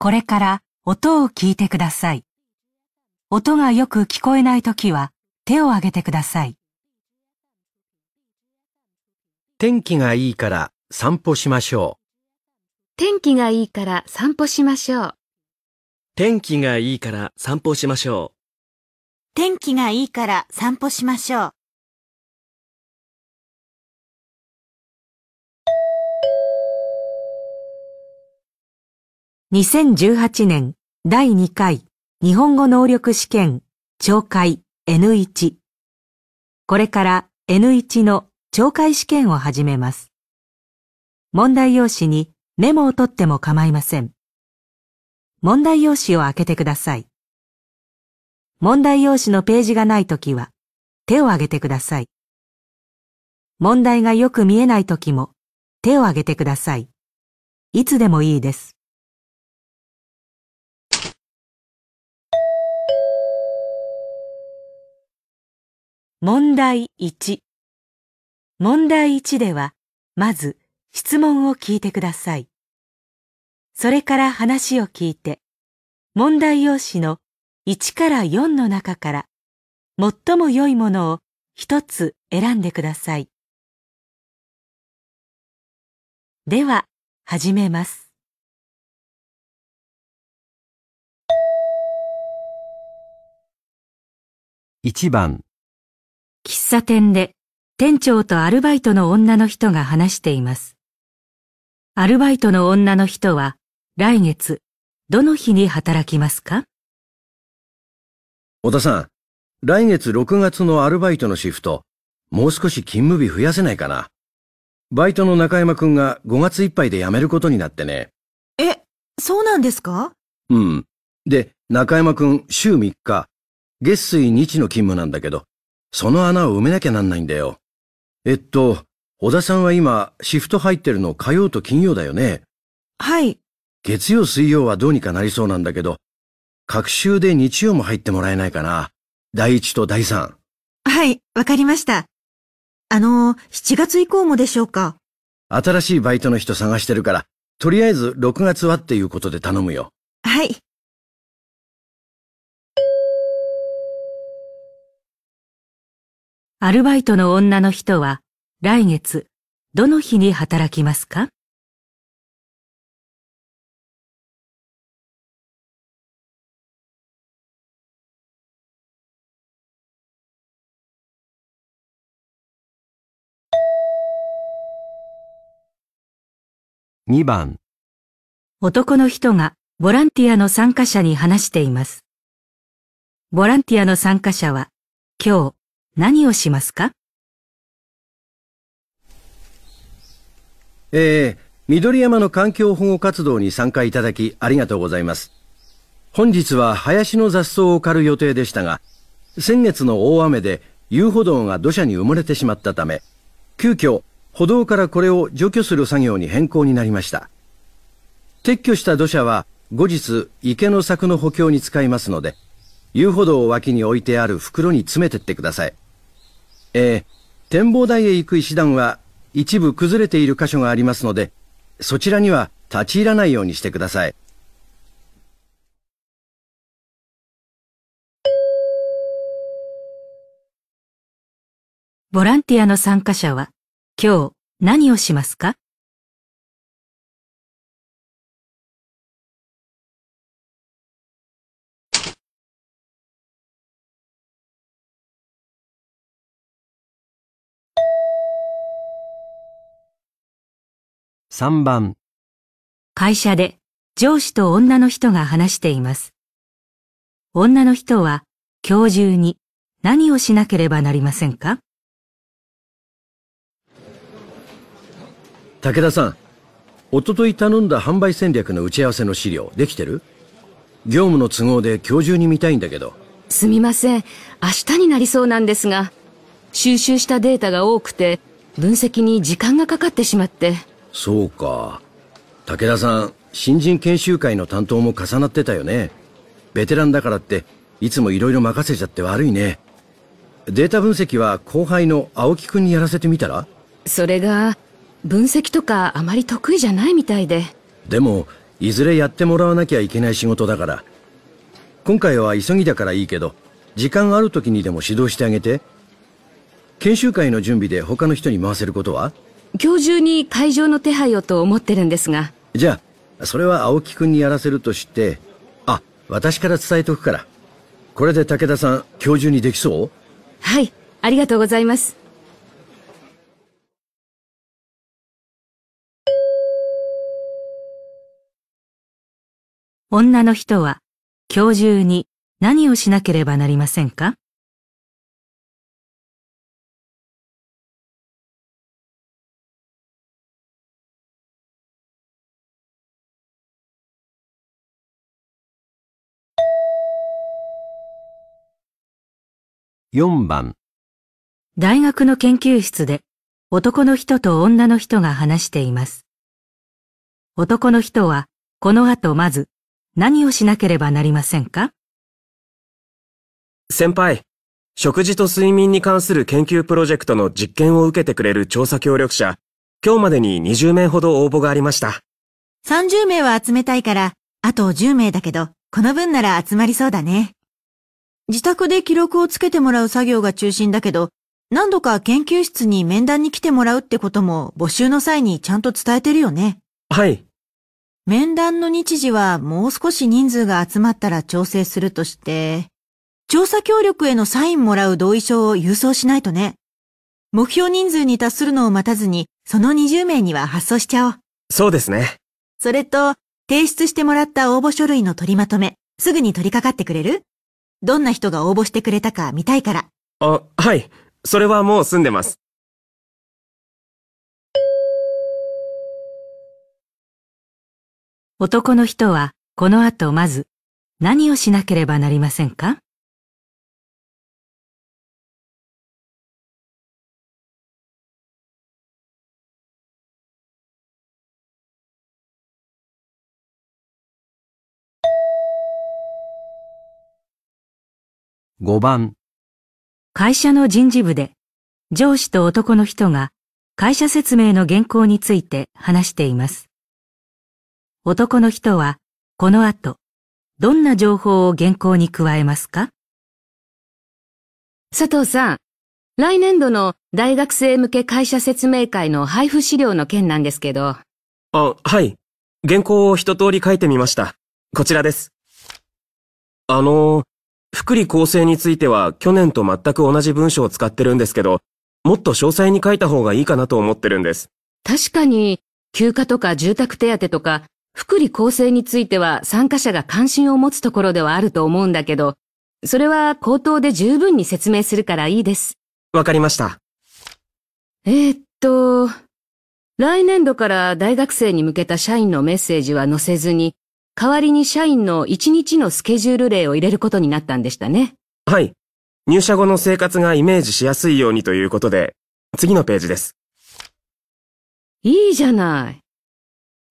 これから音を聞いてください。音がよく聞こえないときは手を挙げてください。天気がいいから散歩しましょう。天気がいいから散歩しましょう。天気がいいから散歩しましょ天気がいいから散歩しましょう。2018年第2回日本語能力試験懲戒 N1 これから N1 の懲戒試験を始めます。問題用紙にメモを取っても構いません。問題用紙を開けてください。問題用紙のページがないときは手を挙げてください。問題がよく見えないときも手を挙げてください。いつでもいいです。問題1問題1では、まず質問を聞いてください。それから話を聞いて、問題用紙の1から4の中から、最も良いものを一つ選んでください。では、始めます。1番、喫茶店で店長とアルバイトの女の人が話しています。アルバイトの女の人は来月どの日に働きますか？小田さん、来月6月のアルバイトのシフト、もう少し勤務日増やせないかな。バイトの中山くんが5月いっぱいで辞めることになってね。え、そうなんですか？うん。で、中山くん週3日、月水日の勤務なんだけど、その穴を埋めなきゃなんないんだよ。えっと、小田さんは今、シフト入ってるの火曜と金曜だよね。はい。月曜水曜はどうにかなりそうなんだけど、各週で日曜も入ってもらえないかな。第一と第三。はい、わかりました。あの、7月以降もでしょうか？新しいバイトの人探してるから、とりあえず6月はっていうことで頼むよ。はい。アルバイトの女の人は来月どの日に働きますか？2番、男の人がボランティアの参加者に話しています。ボランティアの参加者は今日何をしますか？えー、緑山の環境保護活動に参加いただきありがとうございます。本日は林の雑草を刈る予定でしたが、先月の大雨で遊歩道が土砂に埋もれてしまったため、急遽歩道からこれを除去する作業に変更になりました。撤去した土砂は後日池の柵の補強に使いますので、遊歩道を脇に置いてある袋に詰めてってください。えー、展望台へ行く石段は一部崩れている箇所がありますので、そちらには立ち入らないようにしてください。ボランティアの参加者は今日何をしますか？3番、会社で上司と女の人が話しています。女の人は今日中に何をしなければなりませんか？武田さん、おととい頼んだ販売戦略の打ち合わせの資料、できてる？業務の都合で今日中に見たいんだけど。すみません。明日になりそうなんですが、収集したデータが多くて、分析に時間がかかってしまって。そうか。武田さん、新人研修会の担当も重なってたよね。ベテランだからって、いつもいろいろ任せちゃって悪いね。データ分析は後輩の青木くんにやらせてみたら？それが、分析とかあまり得意じゃないみたいで。でも、いずれやってもらわなきゃいけない仕事だから。今回は急ぎだからいいけど、時間ある時にでも指導してあげて。研修会の準備で他の人に回せることは？今日中に会場の手配をと思ってるんですが。じゃあ、それは青木くんにやらせるとして、あ、私から伝えとくから。これで武田さん、今日中にできそう？はい、ありがとうございます。女の人は今日中に何をしなければなりませんか？4番大学の研究室で男の人と女の人が話しています。男の人はこの後まず何をしなければなりませんか？先輩、食事と睡眠に関する研究プロジェクトの実験を受けてくれる調査協力者、今日までに20名ほど応募がありました。30名は集めたいから、あと10名だけど、この分なら集まりそうだね。自宅で記録をつけてもらう作業が中心だけど、何度か研究室に面談に来てもらうってことも募集の際にちゃんと伝えてるよね。はい。面談の日時はもう少し人数が集まったら調整するとして、調査協力へのサインもらう同意書を郵送しないとね。目標人数に達するのを待たずに、その20名には発送しちゃおう。そうですね。それと、提出してもらった応募書類の取りまとめ、すぐに取り掛かってくれる？どんな人が応募してくれたか見たいから。あ、はい。それはもう済んでます。男の人はこの後まず何をしなければなりませんか？5番会社の人事部で上司と男の人が会社説明の原稿について話しています。男の人はこの後どんな情報を原稿に加えますか？佐藤さん、来年度の大学生向け会社説明会の配布資料の件なんですけど。あ、はい。原稿を一通り書いてみました。こちらです。あの、福利厚生については去年と全く同じ文章を使ってるんですけど、もっと詳細に書いた方がいいかなと思ってるんです。確かに、休暇とか住宅手当とか、福利厚生については参加者が関心を持つところではあると思うんだけど、それは口頭で十分に説明するからいいです。わかりました。えー、っと、来年度から大学生に向けた社員のメッセージは載せずに、代わりに社員の1日のスケジュール例を入れることになったんでしたね。はい。入社後の生活がイメージしやすいようにということで、次のページです。いいじゃない。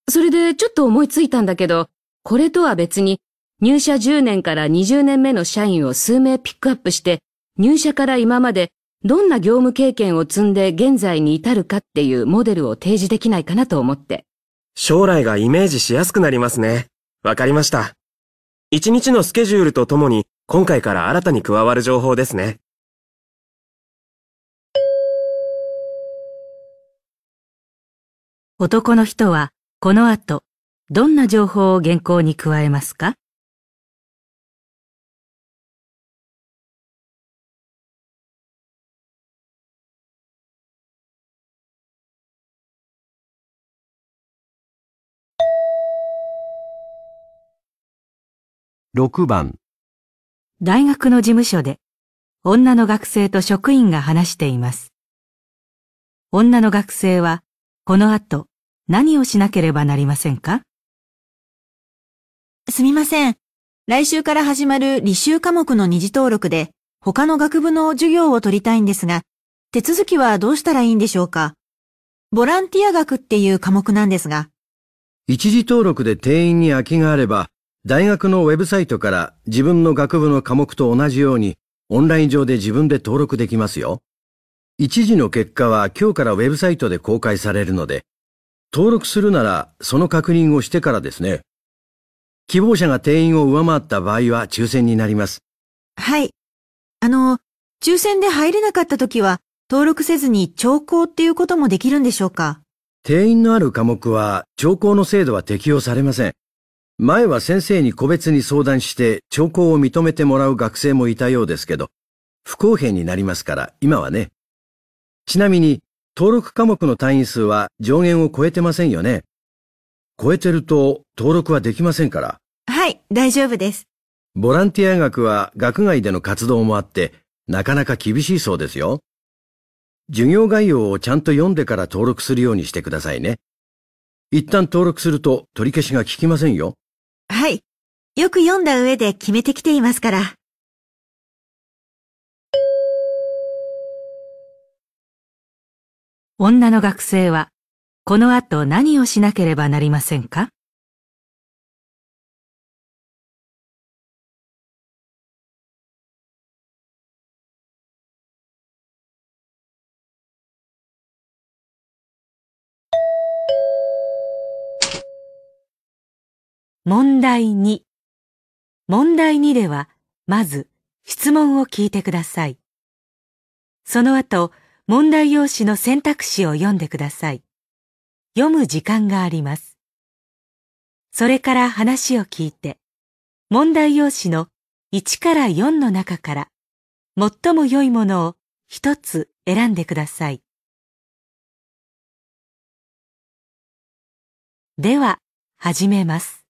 それでちょっと思いついたんだけど、これとは別に入社10年から20年目の社員を数名ピックアップして、入社から今までどんな業務経験を積んで現在に至るかっていうモデルを提示できないかなと思って。将来がイメージしやすくなりますね。わかりました。一日のスケジュールとともに今回から新たに加わる情報ですね。男の人はこの後どんな情報を原稿に加えますか？6番大学の事務所で女の学生と職員が話しています。女の学生はこの後何をしなければなりませんか？すみません。来週から始まる履修科目の二次登録で他の学部の授業を取りたいんですが、手続きはどうしたらいいんでしょうか？ボランティア学っていう科目なんですが。一時登録で定員に空きがあれば、大学のウェブサイトから自分の学部の科目と同じようにオンライン上で自分で登録できますよ。一時の結果は今日からウェブサイトで公開されるので、登録するならその確認をしてからですね。希望者が定員を上回った場合は抽選になります。はい。あの、抽選で入れなかった時は、登録せずに聴講っていうこともできるんでしょうか？定員のある科目は聴講の制度は適用されません。前は先生に個別に相談して聴講を認めてもらう学生もいたようですけど、不公平になりますから今はね。ちなみに登録科目の単位数は上限を超えてませんよね。超えてると登録はできませんから。はい、大丈夫です。ボランティア学は学外での活動もあって、なかなか厳しいそうですよ。授業概要をちゃんと読んでから登録するようにしてくださいね。一旦登録すると取り消しが効きませんよ。はい。よく読んだ上で決めてきていますから。女の学生は、この後何をしなければなりませんか？問題2問題2では、まず質問を聞いてください。その後、問題用紙の選択肢を読んでください。読む時間があります。それから話を聞いて、問題用紙の1から4の中から、最も良いものを一つ選んでください。では、始めます。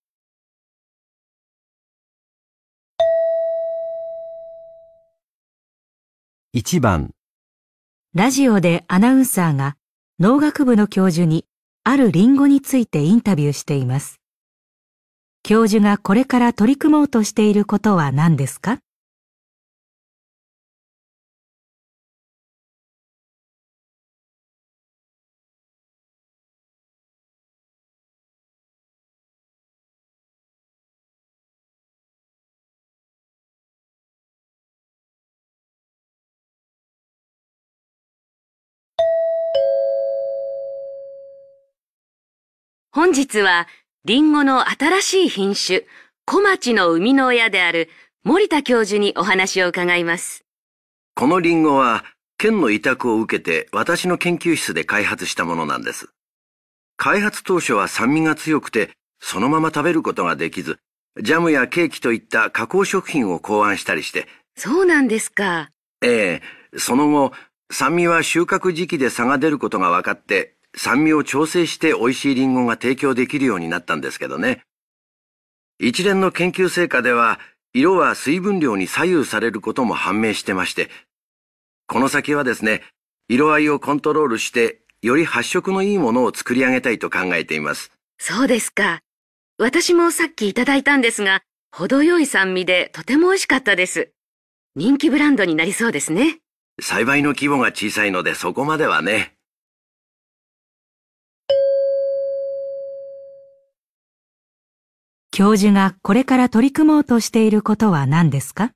1番、ラジオでアナウンサーが農学部の教授にあるリンゴについてインタビューしています。教授がこれから取り組もうとしていることは何ですか？本日は、リンゴの新しい品種、小町の生みの親である森田教授にお話を伺います。このリンゴは県の委託を受けて私の研究室で開発したものなんです。開発当初は酸味が強くてそのまま食べることができず、ジャムやケーキといった加工食品を考案したりして、そうなんですか。ええその後、酸味は収穫時期で差が出ることが分かって、酸味を調整して美味しいリンゴが提供できるようになったんですけどね。一連の研究成果では、色は水分量に左右されることも判明してまして、この先はですね、色合いをコントロールして、より発色のいいものを作り上げたいと考えています。そうですか。私もさっきいただいたんですが、程よい酸味でとても美味しかったです。人気ブランドになりそうですね。栽培の規模が小さいのでそこまではね。教授がこれから取り組もうとしていることは何ですか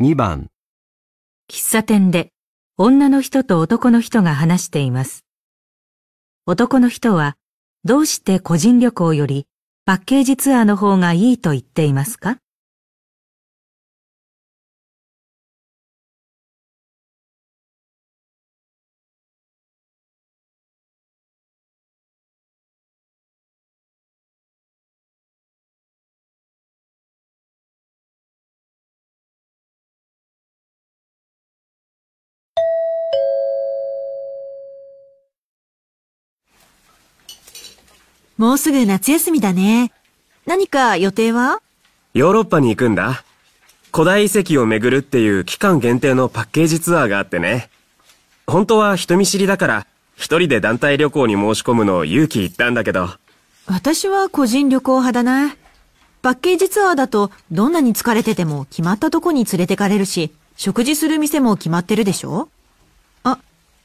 ？2番、喫茶店で女の人と男の人が話しています。男の人はどうして個人旅行よりパッケージツアーの方がいいと言っていますか？もうすぐ夏休みだね。何か予定は？ヨーロッパに行くんだ。古代遺跡を巡るっていう期間限定のパッケージツアーがあってね。本当は人見知りだから、一人で団体旅行に申し込むのを勇気いったんだけど、私は個人旅行派だな。パッケージツアーだとどんなに疲れてても決まったとこに連れてかれるし、食事する店も決まってるでしょ？あ、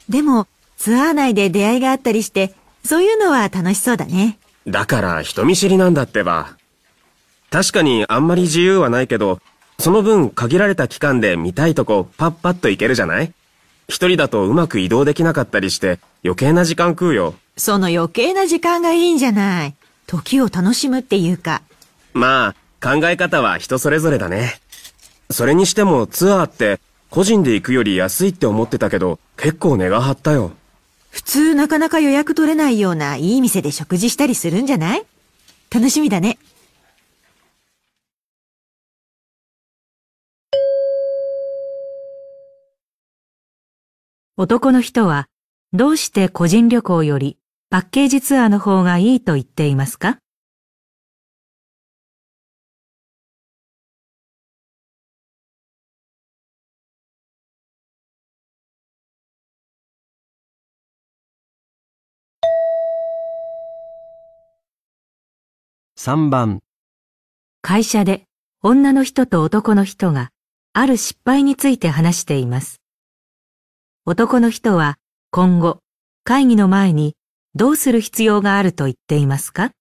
でもツアー内で出会いがあったりして、そういうのは楽しそうだね。だから人見知りなんだってば。確かにあんまり自由はないけど、その分限られた期間で見たいとこパッパッと行けるじゃない？一人だとうまく移動できなかったりして余計な時間食うよ。その余計な時間がいいんじゃない。時を楽しむっていうか。まあ、考え方は人それぞれだね。それにしてもツアーって個人で行くより安いって思ってたけど結構値が張ったよ。普通なかなか予約取れないようないい店で食事したりするんじゃない？楽しみだね。男の人はどうして個人旅行よりパッケージツアーの方がいいと言っていますか？3番、会社で女の人と男の人がある失敗について話しています。男の人は今後会議の前にどうする必要があると言っていますか？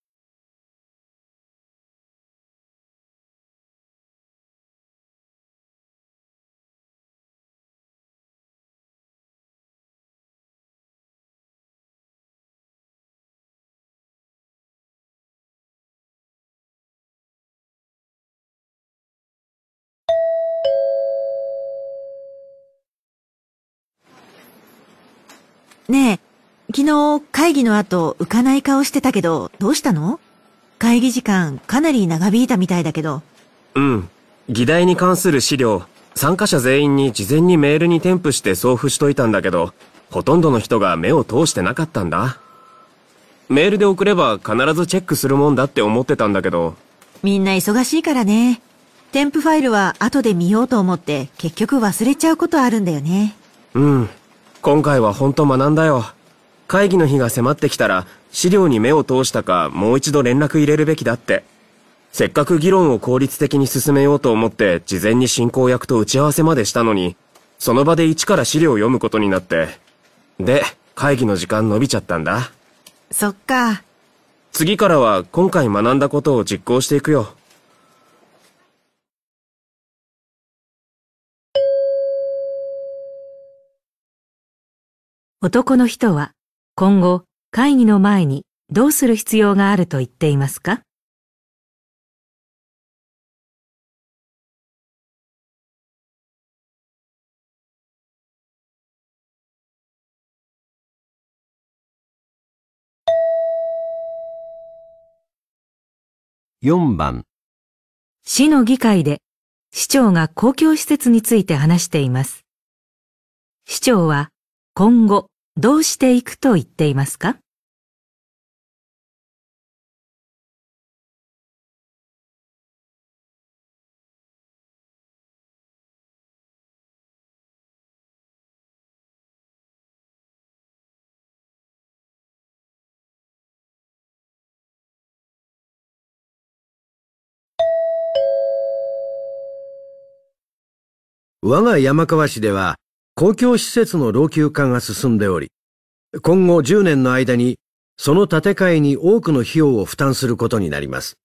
ねえ、昨日会議の後浮かない顔してたけど、どうしたの？会議時間かなり長引いたみたいだけど。うん。議題に関する資料、参加者全員に事前にメールに添付して送付しといたんだけど、ほとんどの人が目を通してなかったんだ。メールで送れば必ずチェックするもんだって思ってたんだけど、みんな忙しいからね。添付ファイルは後で見ようと思って結局忘れちゃうことあるんだよね。うん。今回はほんと学んだよ。会議の日が迫ってきたら、資料に目を通したかもう一度連絡入れるべきだって。せっかく議論を効率的に進めようと思って事前に進行役と打ち合わせまでしたのに、その場で一から資料を読むことになって。で、会議の時間伸びちゃったんだ。そっか。次からは今回学んだことを実行していくよ。男の人は今後会議の前にどうする必要があると言っていますか？4番、市の議会で市長が公共施設について話しています。市長は今後どうしていくと言っていますか？我が山川市では公共施設の老朽化が進んでおり、今後10年の間にその建て替えに多くの費用を負担することになります。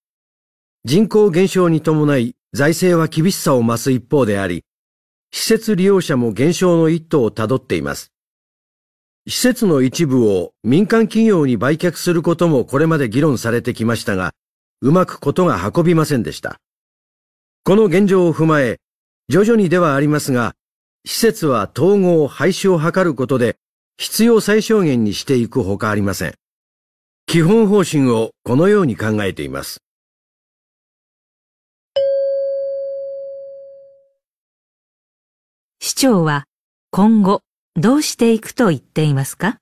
人口減少に伴い財政は厳しさを増す一方であり、施設利用者も減少の一途をたどっています。施設の一部を民間企業に売却することもこれまで議論されてきましたが、うまくことが運びませんでした。この現状を踏まえ、徐々にではありますが、施設は統合廃止を図ることで必要最小限にしていくほかありません。基本方針をこのように考えています。市長は今後どうしていくと言っていますか？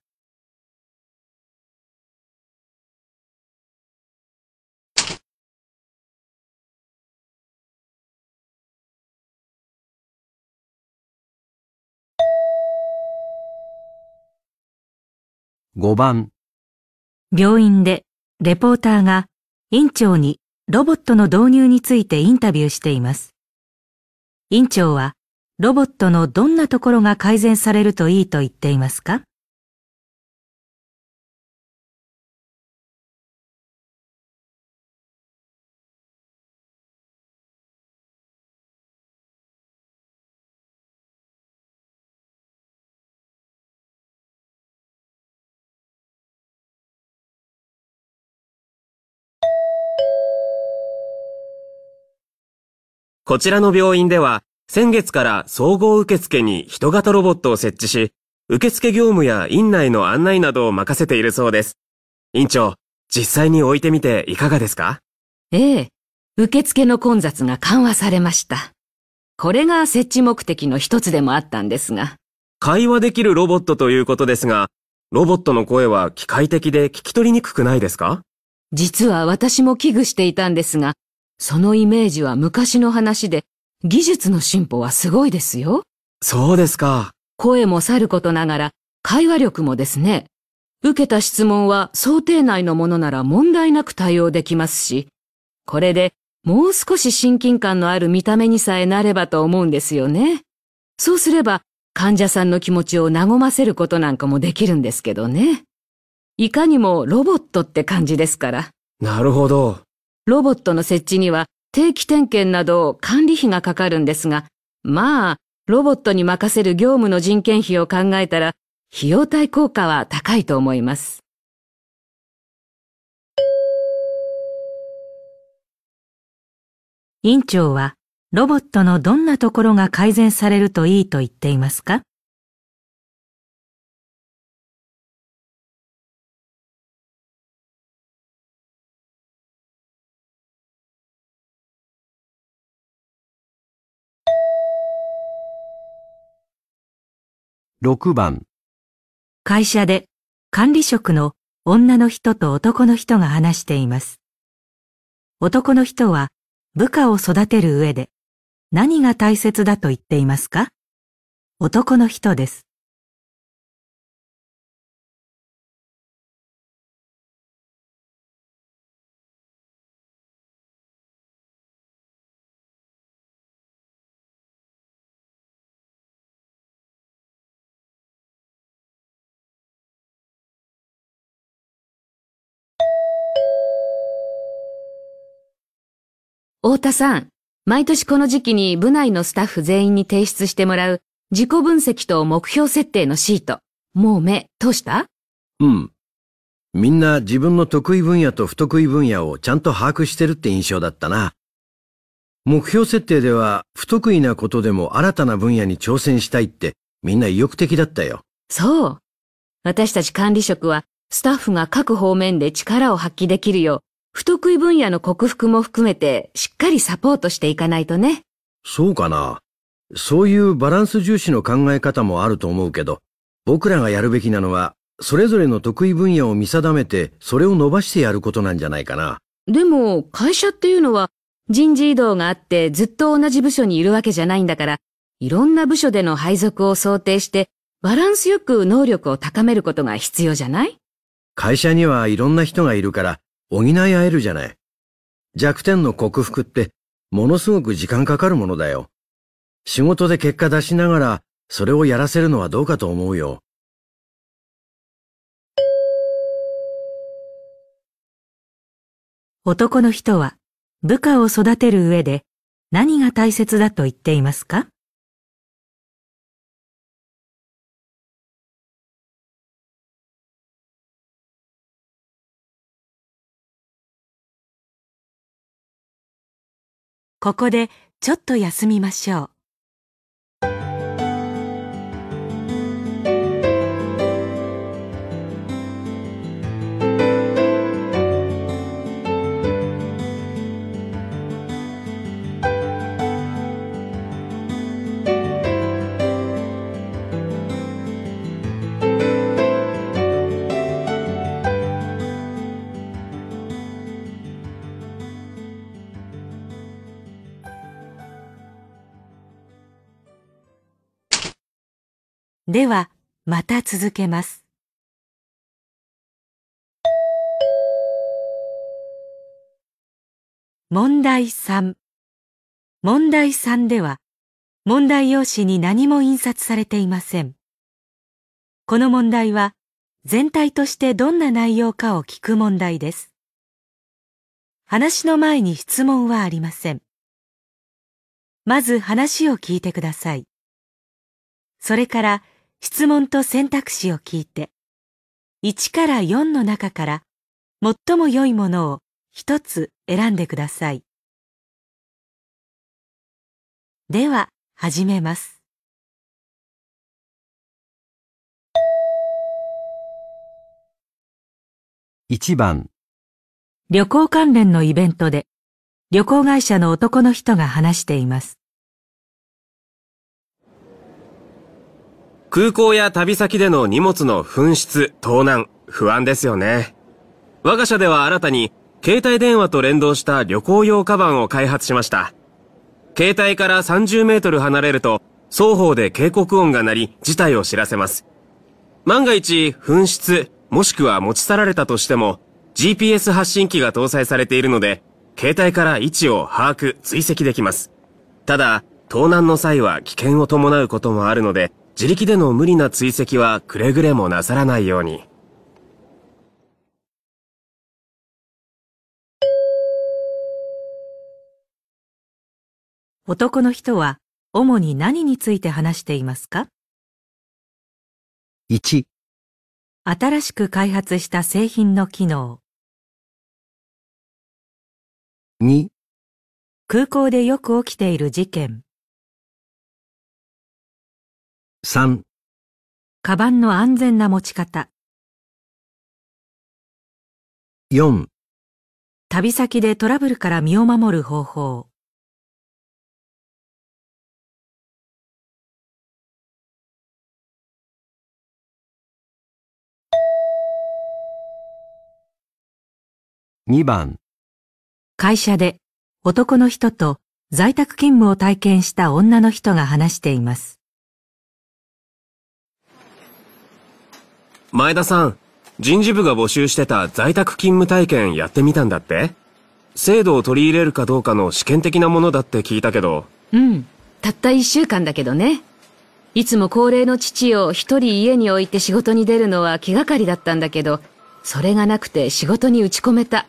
5番、病院でレポーターが院長にロボットの導入についてインタビューしています。院長はロボットのどんなところが改善されるといいと言っていますか？こちらの病院では、先月から総合受付に人型ロボットを設置し、受付業務や院内の案内などを任せているそうです。院長、実際に置いてみていかがですか？ええ、受付の混雑が緩和されました。これが設置目的の一つでもあったんですが、会話できるロボットということですが、ロボットの声は機械的で聞き取りにくくないですか？実は私も危惧していたんですが、そのイメージは昔の話で、技術の進歩はすごいですよ。そうですか。声もさることながら、会話力もですね。受けた質問は想定内のものなら問題なく対応できますし、これでもう少し親近感のある見た目にさえなればと思うんですよね。そうすれば、患者さんの気持ちを和ませることなんかもできるんですけどね。いかにもロボットって感じですから。なるほど。ロボットの設置には定期点検など管理費がかかるんですが、まあ、ロボットに任せる業務の人件費を考えたら、費用対効果は高いと思います。院長はロボットのどんなところが改善されるといいと言っていますか？6番、会社で管理職の女の人と男の人が話しています。男の人は部下を育てる上で何が大切だと言っていますか？男の人です。太田さん、毎年この時期に部内のスタッフ全員に提出してもらう自己分析と目標設定のシート。もう目通した？うん。みんな自分の得意分野と不得意分野をちゃんと把握してるって印象だったな。目標設定では不得意なことでも新たな分野に挑戦したいってみんな意欲的だったよ。そう。私たち管理職はスタッフが各方面で力を発揮できるよう、不得意分野の克服も含めてしっかりサポートしていかないとね。そうかな。そういうバランス重視の考え方もあると思うけど、僕らがやるべきなのは、それぞれの得意分野を見定めて、それを伸ばしてやることなんじゃないかな。でも、会社っていうのは人事異動があってずっと同じ部署にいるわけじゃないんだから、いろんな部署での配属を想定して、バランスよく能力を高めることが必要じゃない？会社にはいろんな人がいるから、補い合えるじゃない。弱点の克服って、ものすごく時間かかるものだよ。仕事で結果出しながら、それをやらせるのはどうかと思うよ。男の人は部下を育てる上で何が大切だと言っていますか？ここでちょっと休みましょう。では、また続けます。問題3問題3では、問題用紙に何も印刷されていません。この問題は、全体としてどんな内容かを聞く問題です。話の前に質問はありません。まず話を聞いてください。それから質問と選択肢を聞いて、1から4の中から最も良いものを一つ選んでください。では、始めます。1番、旅行関連のイベントで、旅行会社の男の人が話しています。空港や旅先での荷物の紛失、盗難、不安ですよね。我が社では新たに、携帯電話と連動した旅行用カバンを開発しました。携帯から30メートル離れると、双方で警告音が鳴り、事態を知らせます。万が一、紛失、もしくは持ち去られたとしても、GPS 発信機が搭載されているので、携帯から位置を把握、追跡できます。ただ、盗難の際は危険を伴うこともあるので、自力での無理な追跡はくれぐれもなさらないように。男の人は、主に何について話していますか？1、新しく開発した製品の機能、2、空港でよく起きている事件、3、カバンの安全な持ち方、4、旅先でトラブルから身を守る方法、2番、会社で男の人と在宅勤務を体験した女の人が話しています。前田さん、人事部が募集してた在宅勤務体験やってみたんだって？制度を取り入れるかどうかの試験的なものだって聞いたけど、うん。たった一週間だけどね。いつも高齢の父を一人家に置いて仕事に出るのは気がかりだったんだけど、それがなくて仕事に打ち込めた。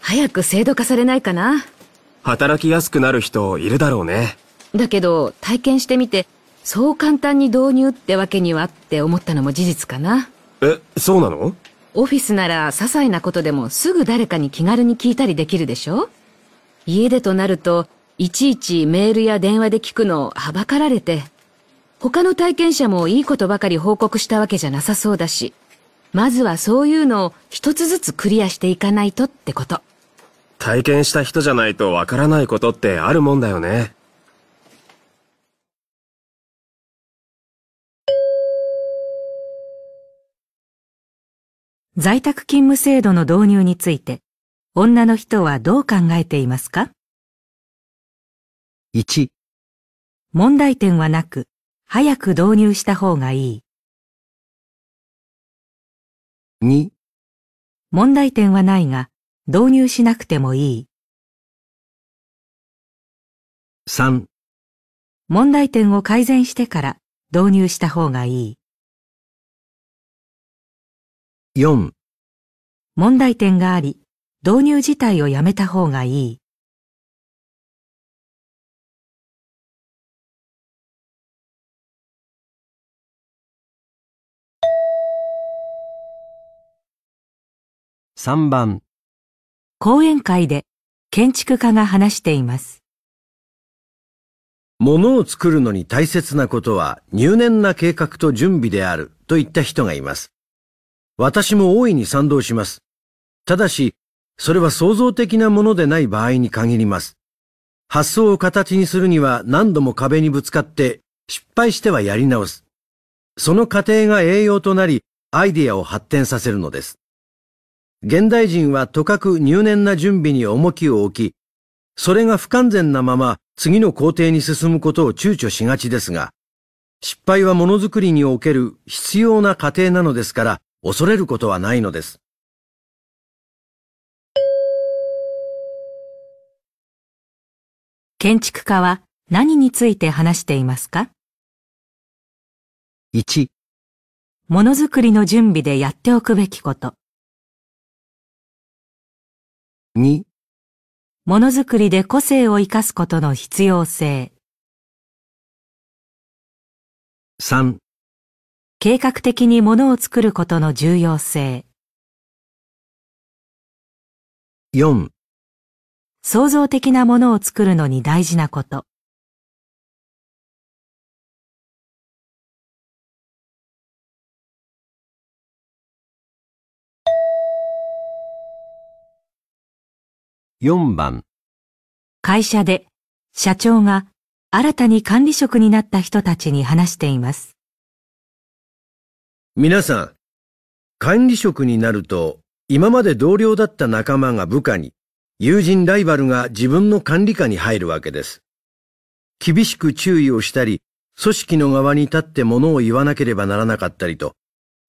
早く制度化されないかな。働きやすくなる人いるだろうね。だけど、体験してみて、そう簡単に導入ってわけにはって思ったのも事実かな。え、そうなの？オフィスなら些細なことでもすぐ誰かに気軽に聞いたりできるでしょ？家でとなると、いちいちメールや電話で聞くのをはばかられて、他の体験者もいいことばかり報告したわけじゃなさそうだし、まずはそういうのを一つずつクリアしていかないとってこと。体験した人じゃないとわからないことってあるもんだよね。在宅勤務制度の導入について、女の人はどう考えていますか？1、問題点はなく、早く導入した方がいい。2、問題点はないが、導入しなくてもいい。3、問題点を改善してから導入した方がいい。4、問題点があり、導入自体をやめた方がいい。3番、講演会で建築家が話しています。物を作るのに大切なことは入念な計画と準備であるといった人がいます。私も大いに賛同します。ただし、それは創造的なものでない場合に限ります。発想を形にするには何度も壁にぶつかって失敗してはやり直す。その過程が栄養となりアイデアを発展させるのです。現代人はとかく入念な準備に重きを置き、それが不完全なまま次の工程に進むことを躊躇しがちですが、失敗はものづくりにおける必要な過程なのですから恐れることはないのです。建築家は何について話していますか？1、ものづくりの準備でやっておくべきこと。2、ものづくりで個性を生かすことの必要性。3、計画的にものを作ることの重要性。4創造的なものを作るのに大事なこと。4番会社で社長が新たに管理職になった人たちに話しています。皆さん、管理職になると、今まで同僚だった仲間が部下に、友人ライバルが自分の管理下に入るわけです。厳しく注意をしたり、組織の側に立って物を言わなければならなかったりと、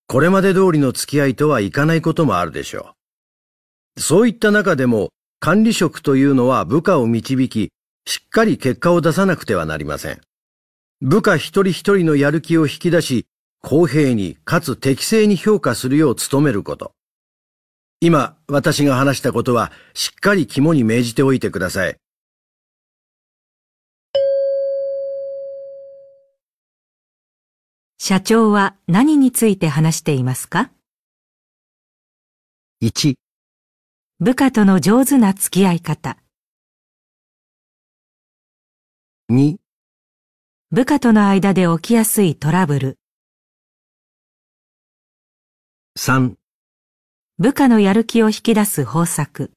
これまで通りの付き合いとはいかないこともあるでしょう。そういった中でも、管理職というのは部下を導き、しっかり結果を出さなくてはなりません。部下一人一人のやる気を引き出し、公平にかつ適正に評価するよう努めること。今、私が話したことは、しっかり肝に銘じておいてください。社長は何について話していますか？1、部下との上手な付き合い方。2、部下との間で起きやすいトラブル。3、部下のやる気を引き出す方策。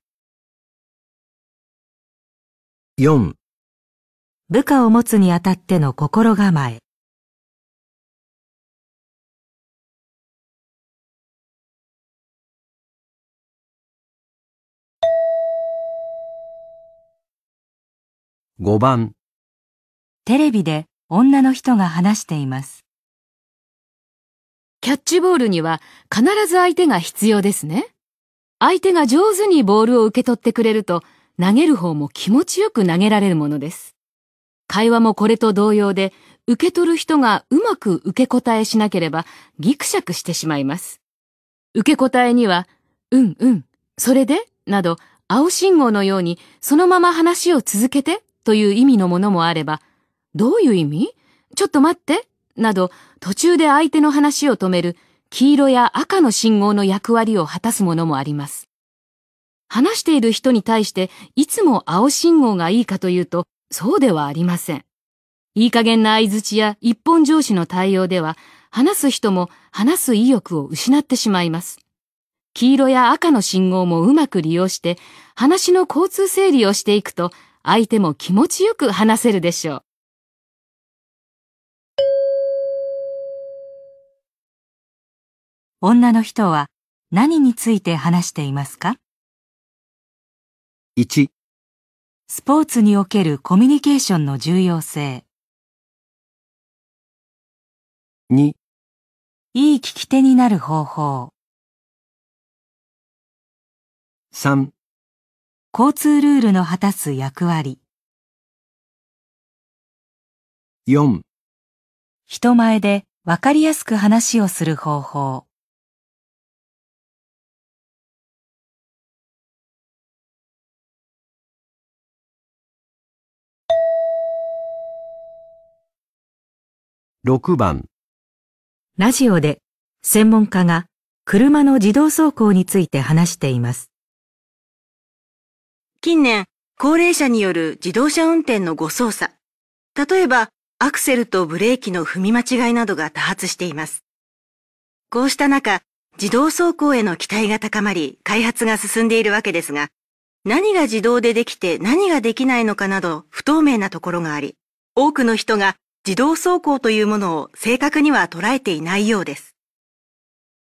4、部下を持つにあたっての心構え。5番、テレビで女の人が話しています。キャッチボールには必ず相手が必要ですね。相手が上手にボールを受け取ってくれると投げる方も気持ちよく投げられるものです。会話もこれと同様で受け取る人がうまく受け答えしなければギクシャクしてしまいます。受け答えには、うんうん、それで？など青信号のようにそのまま話を続けて？という意味のものもあれば、どういう意味？ちょっと待ってなど途中で相手の話を止める黄色や赤の信号の役割を果たすものもあります。話している人に対していつも青信号がいいかというとそうではありません。いい加減な相槌や一本上司の対応では話す人も話す意欲を失ってしまいます。黄色や赤の信号もうまく利用して話の交通整理をしていくと相手も気持ちよく話せるでしょう。女の人は何について話していますか？1、スポーツにおけるコミュニケーションの重要性。2、いい聞き手になる方法。3、交通ルールの果たす役割。4、人前でわかりやすく話をする方法。6番、ラジオで専門家が車の自動走行について話しています。近年、高齢者による自動車運転の誤操作。例えば、アクセルとブレーキの踏み間違いなどが多発しています。こうした中、自動走行への期待が高まり、開発が進んでいるわけですが、何が自動でできて何ができないのかなど不透明なところがあり、多くの人が自動走行というものを正確には捉えていないようです。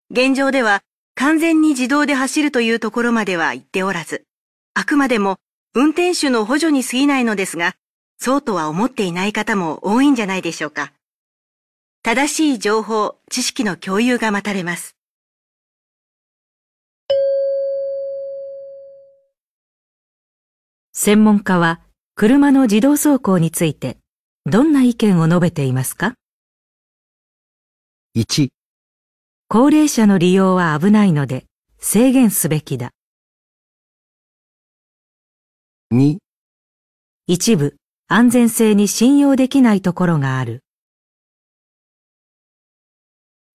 現状では完全に自動で走るというところまでは言っておらず、あくまでも運転手の補助に過ぎないのですが、そうとは思っていない方も多いんじゃないでしょうか。正しい情報、知識の共有が待たれます。専門家は車の自動走行についてどんな意見を述べていますか？1、高齢者の利用は危ないので制限すべきだ。2、一部安全性に信用できないところがある。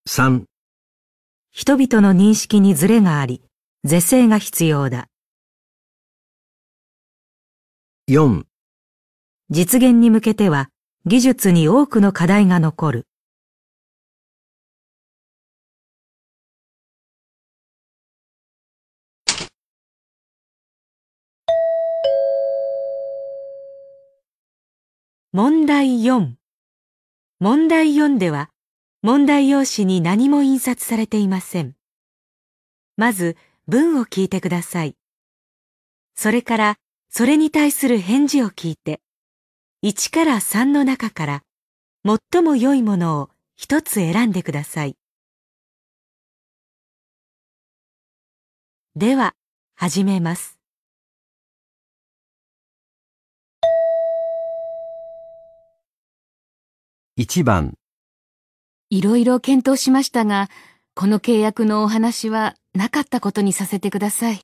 3、人々の認識にズレがあり、是正が必要だ。4実現に向けては技術に多くの課題が残る。問題4。問題4では、問題用紙に何も印刷されていません。まず、文を聞いてください。それから、それに対する返事を聞いて、1から3の中から、最も良いものを一つ選んでください。では、始めます。1番、いろいろ検討しましたが、この契約のお話はなかったことにさせてください。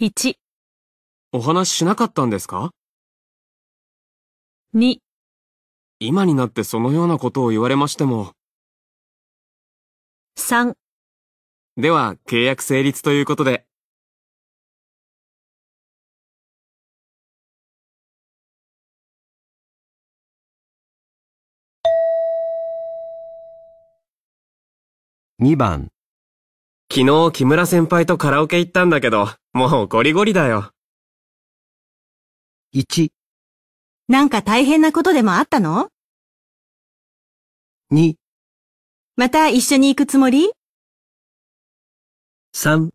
1、お話しなかったんですか？2、今になってそのようなことを言われましても。3では、契約成立ということで。2番、昨日木村先輩とカラオケ行ったんだけど、もうゴリゴリだよ。1、なんか大変なことでもあったの？2、また一緒に行くつもり？3、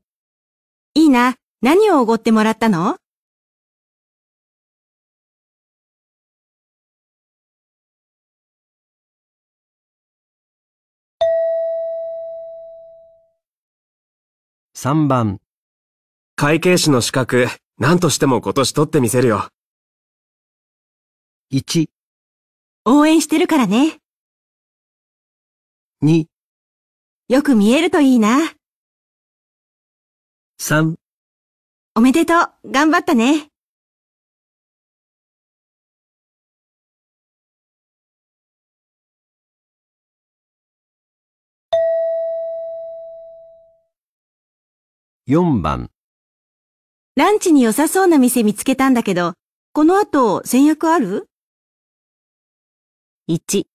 いいな。何をおごってもらったの？3番、会計士の資格、何としても今年取ってみせるよ。1、応援してるからね。2、よく見えるといいな。3おめでとう。頑張ったね。4番、ランチに良さそうな店見つけたんだけど、この後先約ある？1、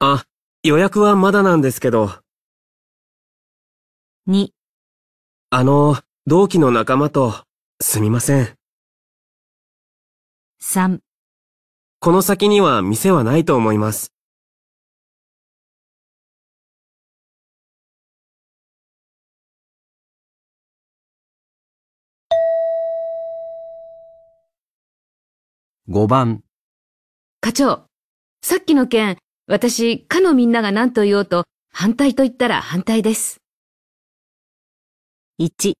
あ、予約はまだなんですけど、2、あの、同期の仲間と、すみません。3この先には店はないと思います。5番、課長、さっきの件、私、課のみんなが何と言おうと、反対と言ったら反対です。1、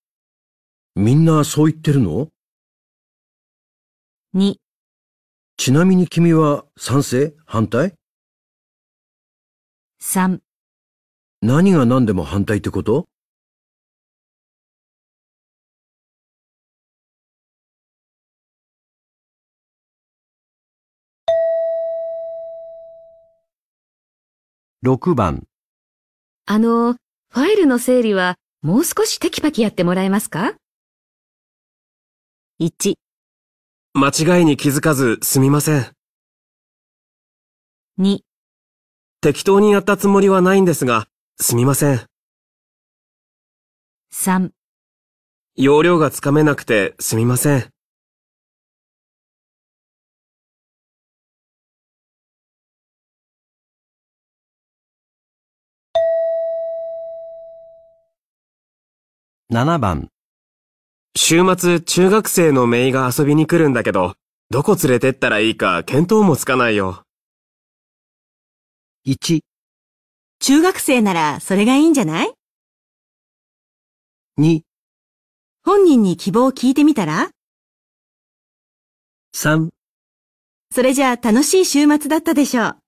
みんなそう言ってるの？2、ちなみに君は賛成？反対？3何が何でも反対ってこと？6番、あの、ファイルの整理は、もう少しテキパキやってもらえますか？1、間違いに気づかずすみません。2、適当にやったつもりはないんですが、すみません。3容量がつかめなくてすみません。7番、週末中学生のメイが遊びに来るんだけど、どこ連れてったらいいか見当もつかないよ。1、中学生ならそれがいいんじゃない？2、本人に希望を聞いてみたら？3それじゃあ楽しい週末だったでしょう。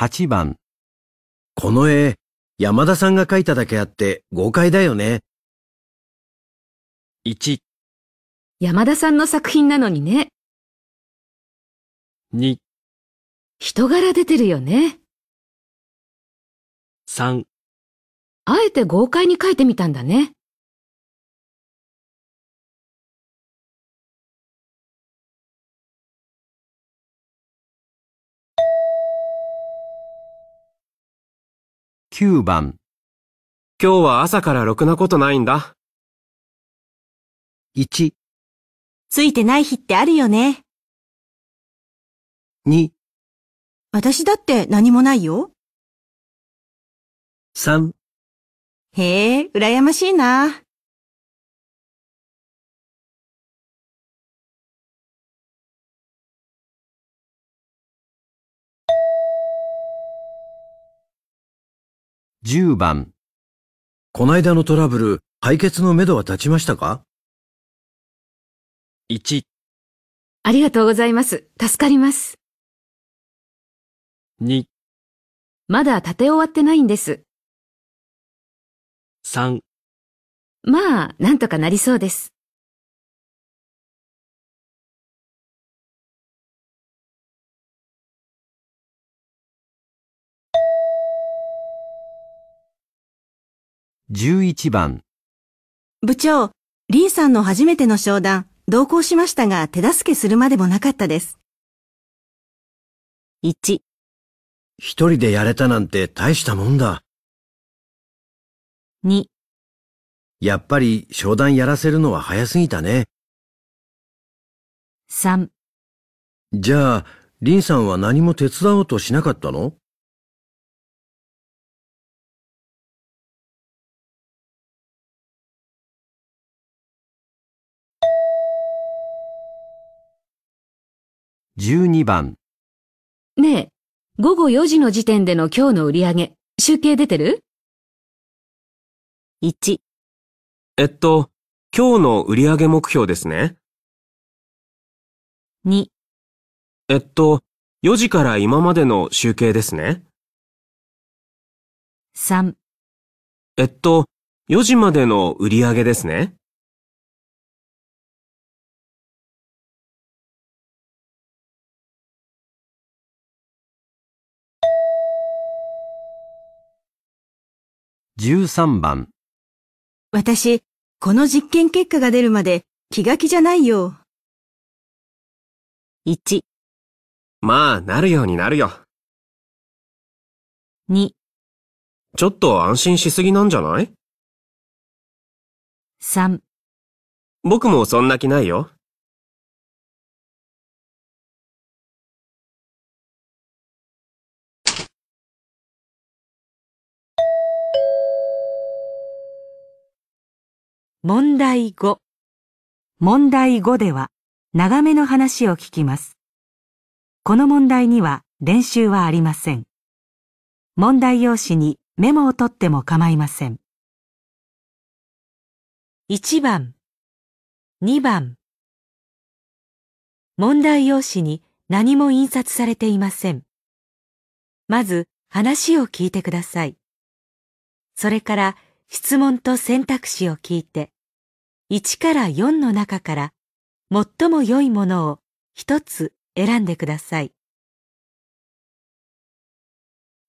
8番。この絵、山田さんが描いただけあって豪快だよね。1、山田さんの作品なのにね、2、人柄出てるよね。3あえて豪快に書いてみたんだね。9番、今日は朝からろくなことないんだ。1、ついてない日ってあるよね。2、私だって何もないよ。3、へえ、羨ましいな。10番。こないだのトラブル、解決のめどは立ちましたか？1、ありがとうございます。助かります。2、まだ立て終わってないんです。3、まあ、なんとかなりそうです。11番。部長、リーさんの初めての商談、同行しましたが手助けするまでもなかったです。1、一人でやれたなんて大したもんだ。2、やっぱり商談やらせるのは早すぎたね。3、じゃあ、リンさんは何も手伝おうとしなかったの？12番。ねえ、午後4時の時点での今日の売り上げ、集計出てる ?1、えっと、今日の売上目標ですね。2、えっと、4時から今までの集計ですね。3、えっと、4時までの売上ですね。13番。私、この実験結果が出るまで気が気じゃないよ。1、まあ、なるようになるよ。2、ちょっと安心しすぎなんじゃない？3、僕もそんな気ないよ。問題5。問題5では、長めの話を聞きます。この問題には練習はありません。問題用紙にメモを取っても構いません。1番、2番。問題用紙に何も印刷されていません。まず話を聞いてください。それから質問と選択肢を聞いて、1から4の中から最も良いものを一つ選んでください。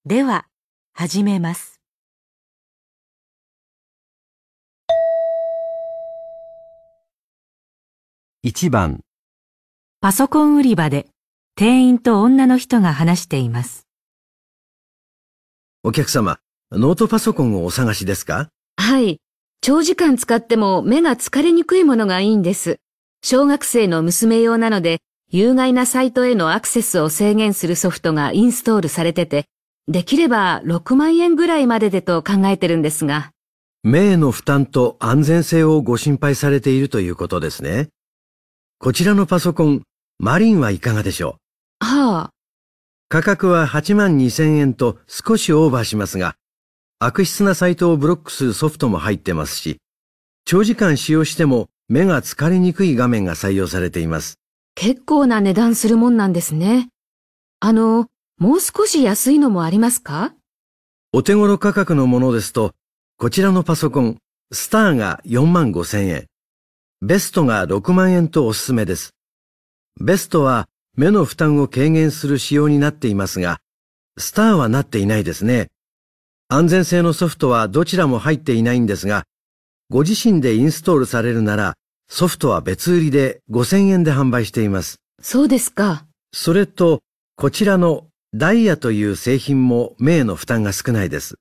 では、始めます。1番。パソコン売り場で店員と女の人が話しています。お客様、ノートパソコンをお探しですか？はい。長時間使っても目が疲れにくいものがいいんです。小学生の娘用なので、有害なサイトへのアクセスを制限するソフトがインストールされてて、できれば6万円ぐらいまででと考えてるんですが。目への負担と安全性をご心配されているということですね。こちらのパソコン、マリンはいかがでしょう？はあ、価格は8万2千円と少しオーバーしますが、悪質なサイトをブロックするソフトも入ってますし、長時間使用しても目が疲れにくい画面が採用されています。結構な値段するもんなんですね。あの、もう少し安いのもありますか？お手頃価格のものですと、こちらのパソコン、スターが4万5千円、ベストが6万円とおすすめです。ベストは目の負担を軽減する仕様になっていますが、スターはなっていないですね。安全性のソフトはどちらも入っていないんですが、ご自身でインストールされるなら、ソフトは別売りで5000円で販売しています。そうですか。それと、こちらのダイヤという製品も目への負担が少ないです。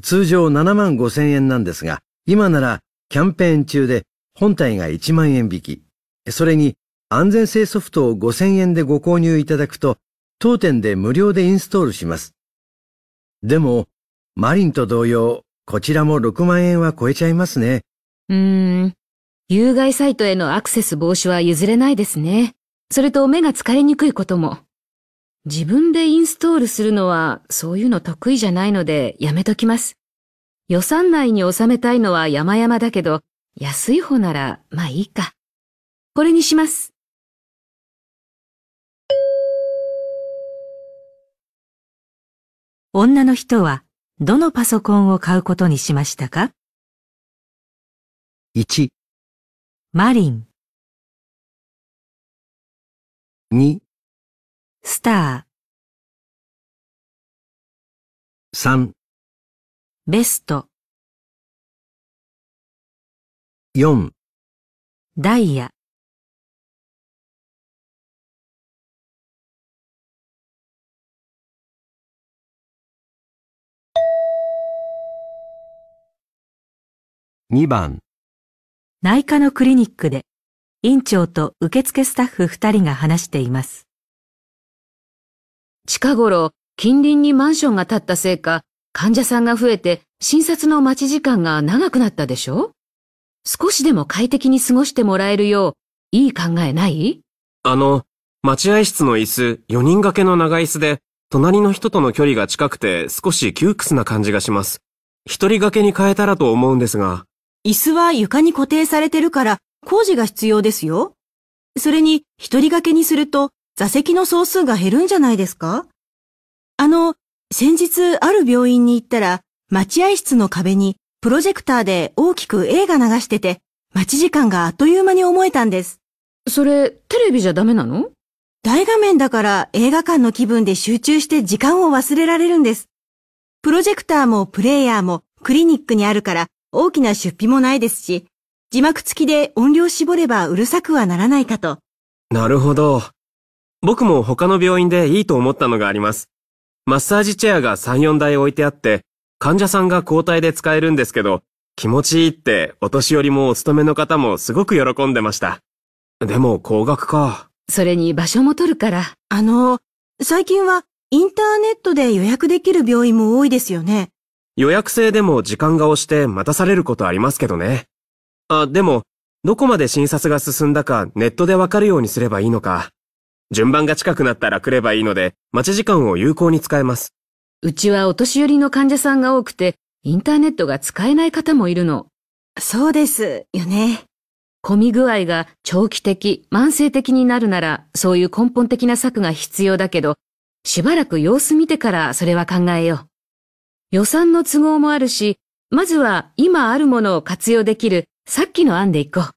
通常7万5千円なんですが、今ならキャンペーン中で本体が1万円引き。それに安全性ソフトを5千円でご購入いただくと、当店で無料でインストールします。でも、マリンと同様、こちらも6万円は超えちゃいますね。うーん。有害サイトへのアクセス防止は譲れないですね。それと目が疲れにくいことも。自分でインストールするのはそういうの得意じゃないのでやめときます。予算内に収めたいのは山々だけど、安い方ならまあいいか。これにします。女の人はどのパソコンを買うことにしましたか ?1、マリン、2、スタ3、ー、ベスト、4、ダイヤ、2番、内科のクリニックで院長と受付スタッフ2人が話しています。近頃、近隣にマンションが建ったせいか、患者さんが増えて診察の待ち時間が長くなったでしょ？少しでも快適に過ごしてもらえるよう、いい考えない？あの、待合室の椅子、4人掛けの長椅子で、隣の人との距離が近くて少し窮屈な感じがします。一人掛けに変えたらと思うんですが。椅子は床に固定されてるから工事が必要ですよ。それに一人掛けにすると座席の総数が減るんじゃないですか？あの、先日ある病院に行ったら待合室の壁にプロジェクターで大きく映画流してて待ち時間があっという間に思えたんです。それ、テレビじゃダメなの？大画面だから映画館の気分で集中して時間を忘れられるんです。プロジェクターもプレイヤーもクリニックにあるから大きな出費もないですし、字幕付きで音量絞ればうるさくはならないかと。なるほど。僕も他の病院でいいと思ったのがあります。マッサージチェアが3、4台置いてあって、患者さんが交代で使えるんですけど、気持ちいいってお年寄りもお勤めの方もすごく喜んでました。でも高額か。それに場所も取るから。あの、最近はインターネットで予約できる病院も多いですよね。予約制でも時間が押して待たされることありますけどね。あ、でも、どこまで診察が進んだかネットでわかるようにすればいいのか。順番が近くなったら来ればいいので、待ち時間を有効に使えます。うちはお年寄りの患者さんが多くて、インターネットが使えない方もいるの。そうですよね。混み具合が長期的、慢性的になるなら、そういう根本的な策が必要だけど、しばらく様子見てからそれは考えよう。予算の都合もあるし、まずは今あるものを活用できるさっきの案でいこう。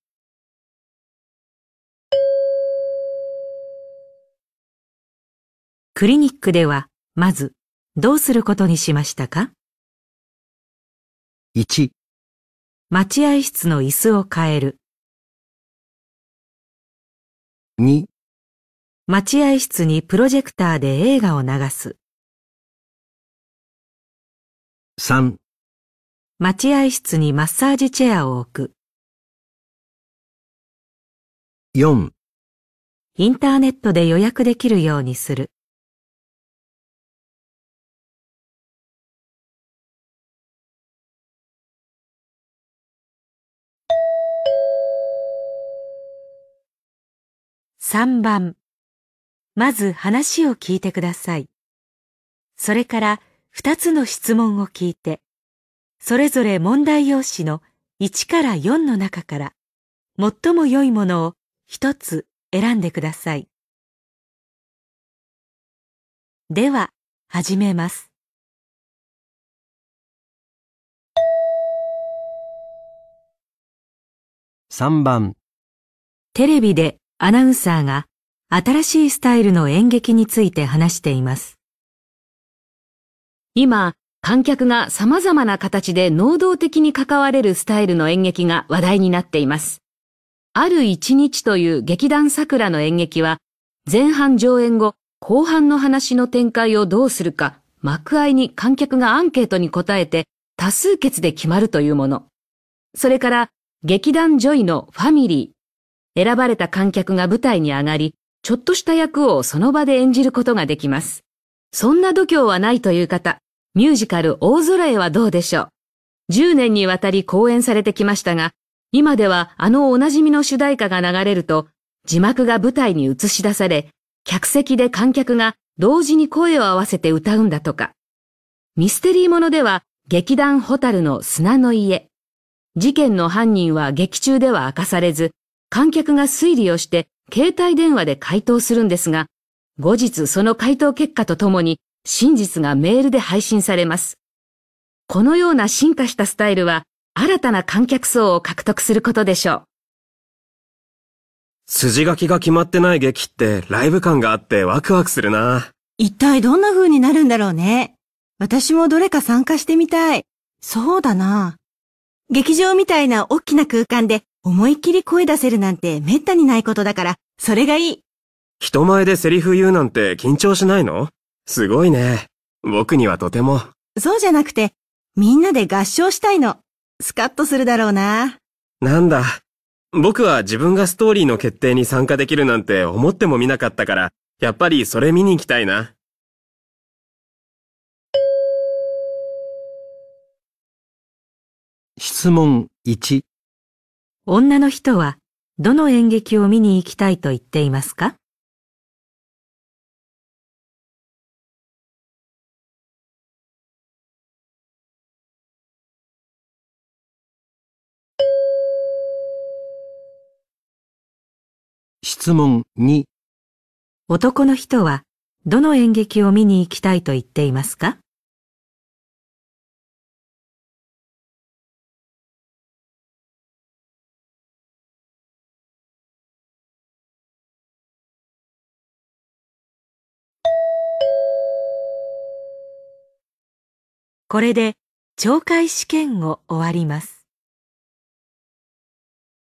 クリニックでは、まず、どうすることにしましたか？1、待合室の椅子を変える。2、待合室にプロジェクターで映画を流す。3、待合室にマッサージチェアを置く。4、インターネットで予約できるようにする。3番。まず話を聞いてください。それから2つの質問を聞いて、それぞれ問題用紙の1から4の中から最も良いものを一つ選んでください。では、始めます。3番、テレビでアナウンサーが新しいスタイルの演劇について話しています。今、観客が様々な形で能動的に関われるスタイルの演劇が話題になっています。ある一日という劇団桜の演劇は、前半上演後、後半の話の展開をどうするか、幕間に観客がアンケートに答えて、多数決で決まるというもの。それから劇団ジョイのファミリー。選ばれた観客が舞台に上がり、ちょっとした役をその場で演じることができます。そんな度胸はないという方、ミュージカル大空へはどうでしょう。10年にわたり公演されてきましたが、今ではあのおなじみの主題歌が流れると、字幕が舞台に映し出され、客席で観客が同時に声を合わせて歌うんだとか。ミステリーものでは劇団ホタルの砂の家。事件の犯人は劇中では明かされず、観客が推理をして携帯電話で回答するんですが、後日その回答結果とともに真実がメールで配信されます。このような進化したスタイルは新たな観客層を獲得することでしょう。筋書きが決まってない劇ってライブ感があってワクワクするな。一体どんな風になるんだろうね。私もどれか参加してみたい。そうだな。劇場みたいな大きな空間で思いっきり声出せるなんて滅多にないことだから、それがいい。人前でセリフ言うなんて緊張しないの？すごいね。僕にはとても。そうじゃなくて、みんなで合唱したいの。スカッとするだろうな。なんだ。僕は自分がストーリーの決定に参加できるなんて思ってもみなかったから、やっぱりそれ見に行きたいな。質問1女の人はどの演劇を見に行きたいと言っていますか？質問2男の人はどの演劇を見に行きたいと言っていますか？これで懲戒試験を終わります。